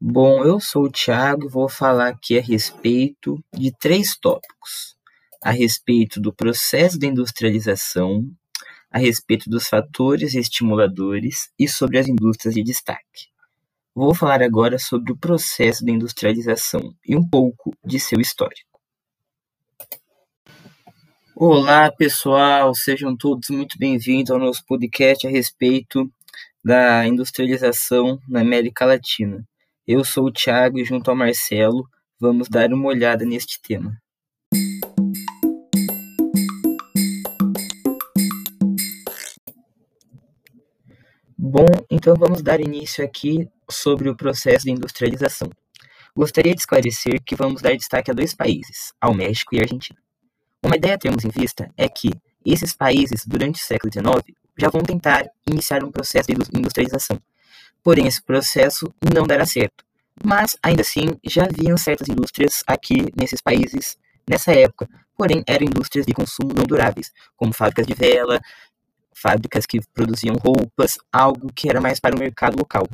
Bom, eu sou o Thiago e vou falar aqui a respeito de três tópicos: a respeito do processo de industrialização, a respeito dos fatores estimuladores e sobre as indústrias de destaque. Vou falar agora sobre o processo de industrialização e um pouco de seu histórico. Olá, pessoal, sejam todos muito bem-vindos ao nosso podcast a respeito da industrialização na América Latina. Eu sou o Thiago e, junto ao Marcelo, vamos dar uma olhada neste tema. Bom, então vamos dar início aqui sobre o processo de industrialização. Gostaria de esclarecer que vamos dar destaque a dois países, ao México e à Argentina. Uma ideia a termos em vista é que esses países, durante o século XIX, já vão tentar iniciar um processo de industrialização. Porém, esse processo não dará certo. Mas, ainda assim, já haviam certas indústrias aqui nesses países nessa época. Porém, eram indústrias de consumo não duráveis, como fábricas de vela, fábricas que produziam roupas, algo que era mais para o mercado local.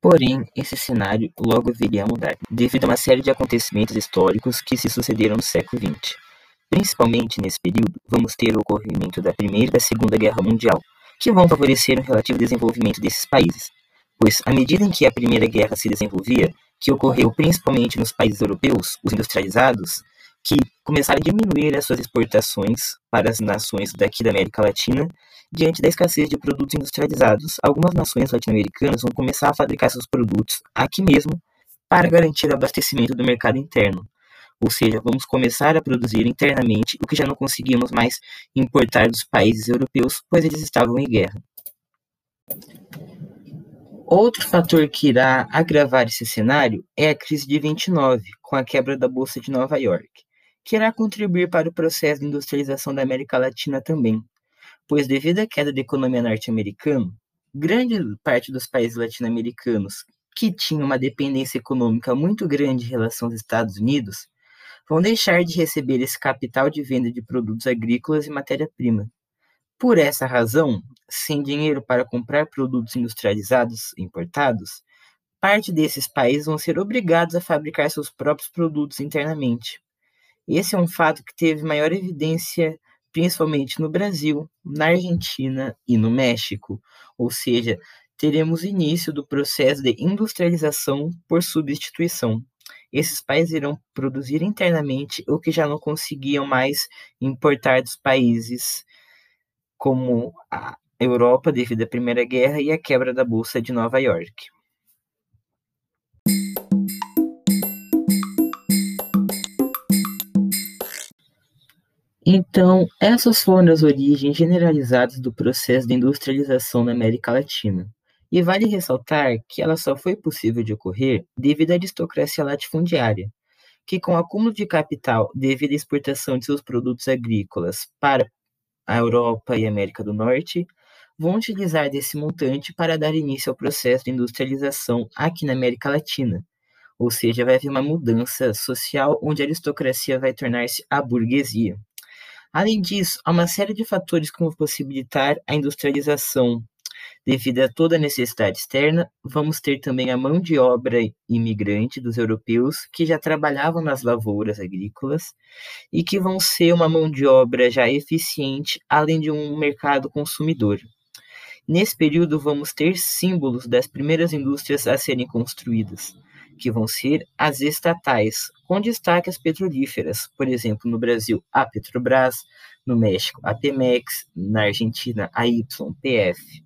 Porém, esse cenário logo viria a mudar, devido a uma série de acontecimentos históricos que se sucederam no século XX. Principalmente nesse período, vamos ter o ocorrimento da Primeira e da Segunda Guerra Mundial, que vão favorecer o relativo desenvolvimento desses países, pois à medida em que a Primeira Guerra se desenvolvia, que ocorreu principalmente nos países europeus, os industrializados, que começaram a diminuir as suas exportações para as nações daqui da América Latina diante da escassez de produtos industrializados. Algumas nações latino-americanas vão começar a fabricar seus produtos aqui mesmo para garantir o abastecimento do mercado interno. Ou seja, vamos começar a produzir internamente o que já não conseguimos mais importar dos países europeus, pois eles estavam em guerra. Outro fator que irá agravar esse cenário é a crise de 29, com a quebra da Bolsa de Nova York, que irá contribuir para o processo de industrialização da América Latina também, pois devido à queda da economia norte-americana, grande parte dos países latino-americanos que tinham uma dependência econômica muito grande em relação aos Estados Unidos vão deixar de receber esse capital de venda de produtos agrícolas e matéria-prima. Por essa razão, sem dinheiro para comprar produtos industrializados importados, parte desses países vão ser obrigados a fabricar seus próprios produtos internamente. Esse é um fato que teve maior evidência principalmente no Brasil, na Argentina e no México, ou seja, teremos início do processo de industrialização por substituição. Esses países irão produzir internamente o que já não conseguiam mais importar dos países como a Europa devido à Primeira Guerra e à quebra da Bolsa de Nova York. Então, essas foram as origens generalizadas do processo de industrialização na América Latina. E vale ressaltar que ela só foi possível de ocorrer devido à aristocracia latifundiária, que com o acúmulo de capital devido à exportação de seus produtos agrícolas para a Europa e América do Norte, vão utilizar desse montante para dar início ao processo de industrialização aqui na América Latina. Ou seja, vai haver uma mudança social onde a aristocracia vai tornar-se a burguesia. Além disso, há uma série de fatores que vão possibilitar a industrialização Devido a toda a necessidade externa, vamos ter também a mão de obra imigrante dos europeus que já trabalhavam nas lavouras agrícolas e que vão ser uma mão de obra já eficiente, além de um mercado consumidor. Nesse período, vamos ter símbolos das primeiras indústrias a serem construídas, que vão ser as estatais, com destaque as petrolíferas, por exemplo, no Brasil, a Petrobras, no México, a Pemex, na Argentina, a YPF.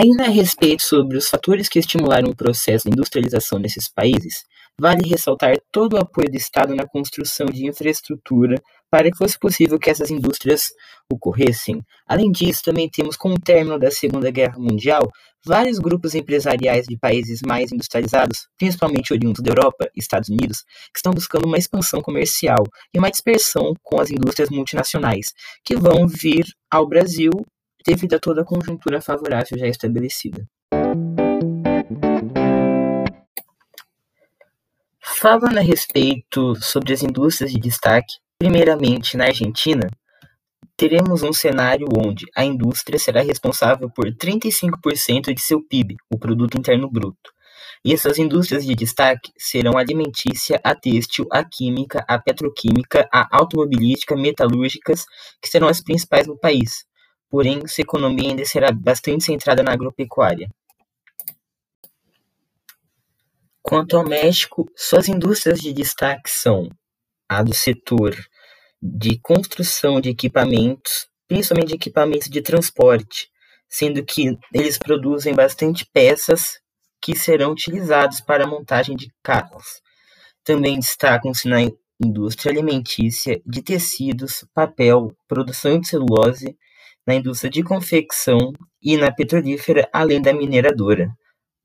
Ainda a respeito sobre os fatores que estimularam o processo de industrialização desses países, vale ressaltar todo o apoio do Estado na construção de infraestrutura para que fosse possível que essas indústrias ocorressem. Além disso, também temos, com o término da Segunda Guerra Mundial, vários grupos empresariais de países mais industrializados, principalmente oriundos da Europa e Estados Unidos, que estão buscando uma expansão comercial e uma dispersão com as indústrias multinacionais, que vão vir ao Brasil devido a toda a conjuntura favorável já estabelecida. Falando a respeito sobre as indústrias de destaque, primeiramente na Argentina, teremos um cenário onde a indústria será responsável por 35% de seu PIB, o Produto Interno Bruto. E essas indústrias de destaque serão a alimentícia, a têxtil, a química, a petroquímica, a automobilística, metalúrgicas, que serão as principais no país. Porém, sua economia ainda será bastante centrada na agropecuária. Quanto ao México, suas indústrias de destaque são a do setor de construção de equipamentos, principalmente equipamentos de transporte, sendo que eles produzem bastante peças que serão utilizados para a montagem de carros. Também destacam-se na indústria alimentícia, de tecidos, papel, produção de celulose, na indústria de confecção e na petrolífera, além da mineradora.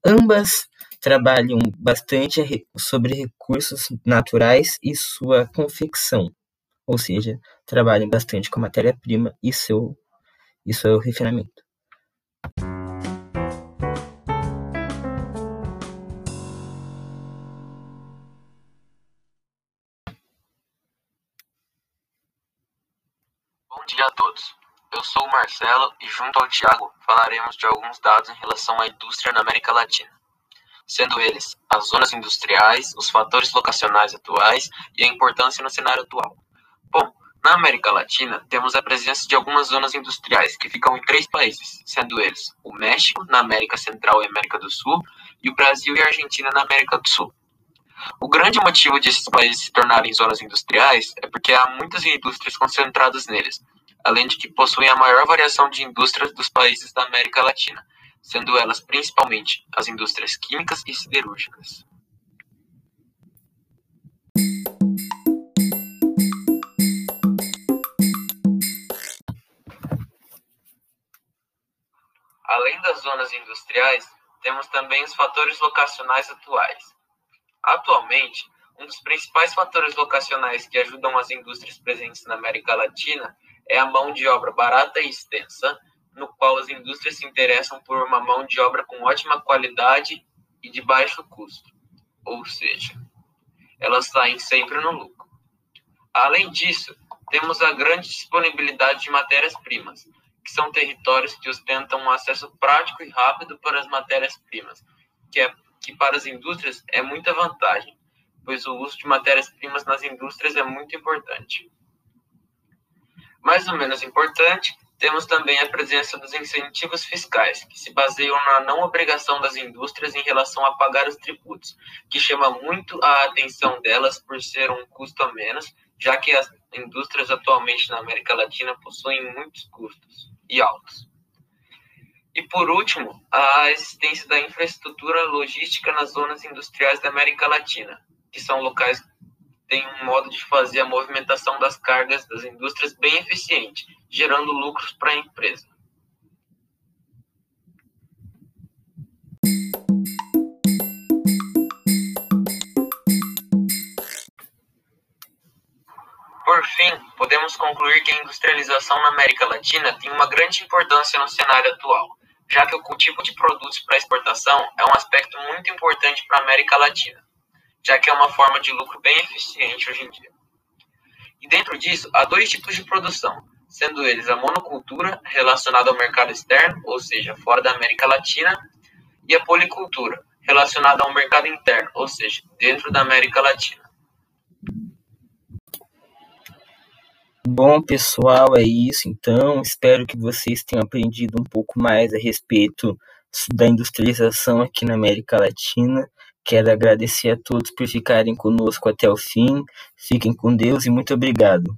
Ambas trabalham bastante sobre recursos naturais e sua confecção, ou seja, trabalham bastante com matéria-prima e seu, e seu refinamento. Marcelo e, junto ao Tiago, falaremos de alguns dados em relação à indústria na América Latina, sendo eles as zonas industriais, os fatores locacionais atuais e a importância no cenário atual. Bom, na América Latina, temos a presença de algumas zonas industriais que ficam em três países, sendo eles o México, na América Central e América do Sul, e o Brasil e a Argentina, na América do Sul. O grande motivo de esses países se tornarem zonas industriais é porque há muitas indústrias concentradas neles, além de que possuem a maior variação de indústrias dos países da América Latina, sendo elas principalmente as indústrias químicas e siderúrgicas. Além das zonas industriais, temos também os fatores locacionais atuais. Atualmente, um dos principais fatores locacionais que ajudam as indústrias presentes na América Latina é a mão de obra barata e extensa, no qual as indústrias se interessam por uma mão de obra com ótima qualidade e de baixo custo, ou seja, elas saem sempre no lucro. Além disso, temos a grande disponibilidade de matérias-primas, que são territórios que ostentam um acesso prático e rápido para as matérias-primas, que, é, que para as indústrias é muita vantagem, pois o uso de matérias-primas nas indústrias é muito importante. Mais ou menos importante, temos também a presença dos incentivos fiscais, que se baseiam na não obrigação das indústrias em relação a pagar os tributos, que chama muito a atenção delas por ser um custo a menos, já que as indústrias atualmente na América Latina possuem muitos custos e altos. E por último, a existência da infraestrutura logística nas zonas industriais da América Latina, que são locais tem um modo de fazer a movimentação das cargas das indústrias bem eficiente, gerando lucros para a empresa. Por fim, podemos concluir que a industrialização na América Latina tem uma grande importância no cenário atual, já que o cultivo de produtos para exportação é um aspecto muito importante para a América Latina já que é uma forma de lucro bem eficiente hoje em dia. E dentro disso, há dois tipos de produção, sendo eles a monocultura, relacionada ao mercado externo, ou seja, fora da América Latina, e a policultura, relacionada ao mercado interno, ou seja, dentro da América Latina. Bom, pessoal, é isso então. Espero que vocês tenham aprendido um pouco mais a respeito da industrialização aqui na América Latina. Quero agradecer a todos por ficarem conosco até o fim. Fiquem com Deus e muito obrigado.